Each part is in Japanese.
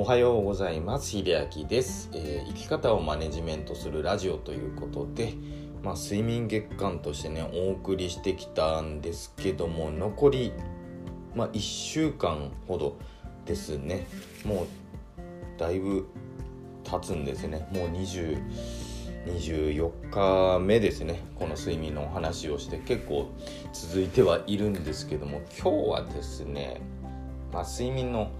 おはようございます。秀明です、えー、生き方をマネジメントするラジオということで、まあ、睡眠月間としてねお送りしてきたんですけども残り、まあ、1週間ほどですね。もうだいぶ経つんですね。もう20 24日目ですね。この睡眠のお話をして結構続いてはいるんですけども今日はですね、まあ、睡眠の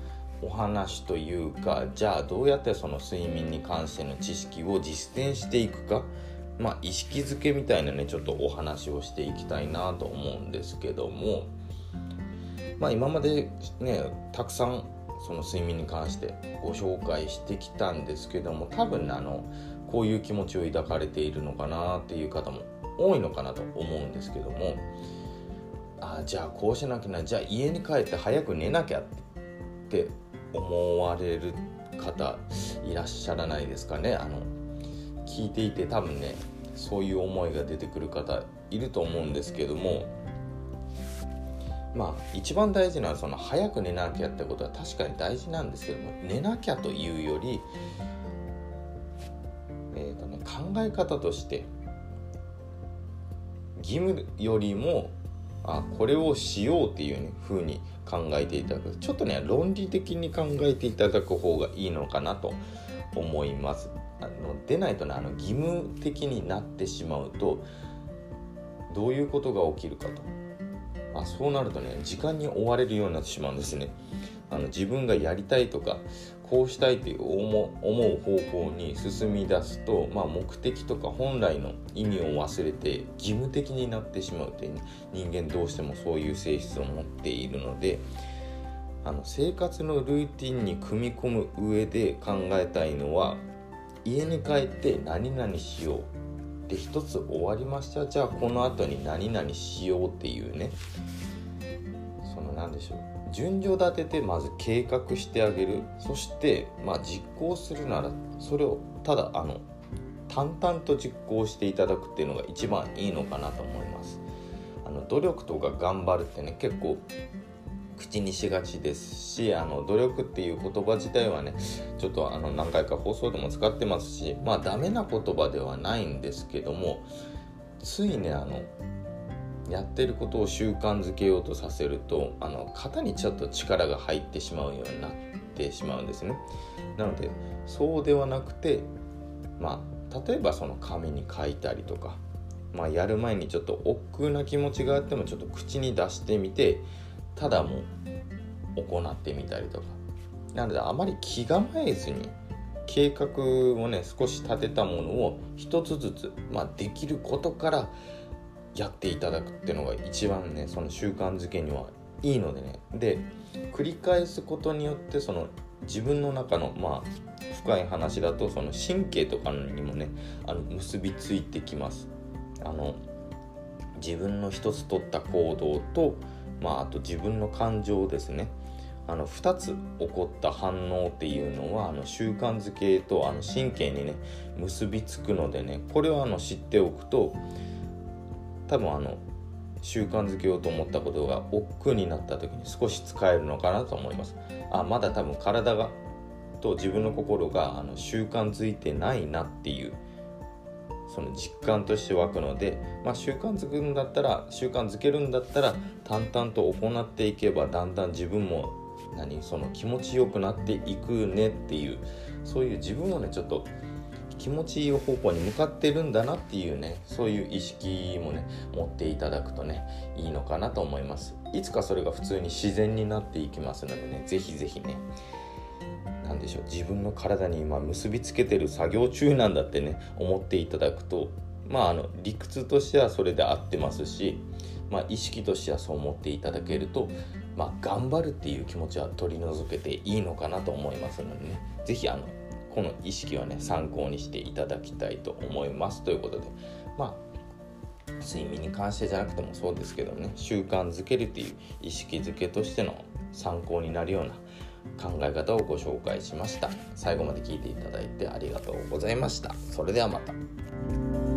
お話というかじゃあどうやってその睡眠に関しての知識を実践していくか。まあ意識づけみたいなねちょっとお話をしていきたいなと思うんですけども。まあ今までねたくさんその睡眠に関してご紹介してきたんですけども多分あのこういう気持ちを抱かれているのかなっていう方も多いのかなと思うんですけども。あじゃあこうしなきゃなじゃあ家に帰って早く寝なきゃって思われる方いらっしゃらないですかね。あの聞いていて多分ねそういう思いが出てくる方いると思うんですけども。まあ一番大事なのはその早く寝なきゃってことは確かに大事なんですけども寝なきゃというより、えーとね、考え方として義務よりもあこれをしようっていうね風に考えていただく。ちょっとね論理的に考えていただく方がいいのかなと思います。あの出ないとねあの義務的になってしまうとどういうことが起きるかと。あそうなるとね時間に追われるようになってしまうんですね。あの自分がやりたいとかこうしたいという思う方向に進み出すと、まあ、目的とか本来の意味を忘れて義務的になってしまうという、人間どうしてもそういう性質を持っているのであの生活のルーティンに組み込む上で考えたいのは家に帰って何々しようで一つ終わりました。じゃあこの後に何々しようっていうね。その何でしょう。順序立ててまず計画してあげる。そしてまあ実行するならそれをただあの淡々と実行していただくっていうのが一番いいのかなと思います。あの努力とか頑張るってね結構口にしがちですしあの努力っていう言葉自体はねちょっとあの何回か放送でも使ってますしまあダメな言葉ではないんですけどもついねあのやってることを習慣づけようとさせるとあの型にちょっと力が入ってしまうようになってしまうんですね。なのでそうではなくてまあ例えばその紙に書いたりとかまあ、やる前にちょっと億劫な気持ちがあってもちょっと口に出してみてただもう行ってみたりとか。なのであまり気構えずに計画をね少し立てたものを一つずつ、まあ、できることからやっていただくっていうのが一番ねその習慣づけにはいいのでね。で繰り返すことによってその自分の中のまあ深い話だとその神経とかにもねあの結びついてきます。あの自分の一つ取った行動と、まあ、あと自分の感情ですね。あの2つ起こった反応っていうのはあの習慣づけとあの神経にね結びつくのでねこれをあの知っておくと多分あの習慣づけようと思ったことが億劫になった時に少し使えるのかなと思います。あまだ多分体がと自分の心があの習慣づいてないなっていうその実感として湧くので、まあ、習慣づくんだったら習慣づけるんだったら淡々と行っていけばだんだん自分も何その気持ちよくなっていくねっていうそういう自分をねちょっと気持ちいい方向に向かってるんだなっていうねそういう意識もね持っていただくとねいいのかなと思います。いつかそれが普通に自然になっていきますのでね是非是非ね何でしょう自分の体に今結びつけてる作業中なんだってね思っていただくとまああの理屈としてはそれで合ってますしまあ、意識としてはそう思っていただけると、まあ、頑張るっていう気持ちは取り除けていいのかなと思いますのでね是非あのこの意識はね参考にしていただきたいと思いますということで。まあ睡眠に関してじゃなくてもそうですけどね習慣づけるという意識づけとしての参考になるような考え方をご紹介しました。最後まで聞いていただいてありがとうございました。それではまた。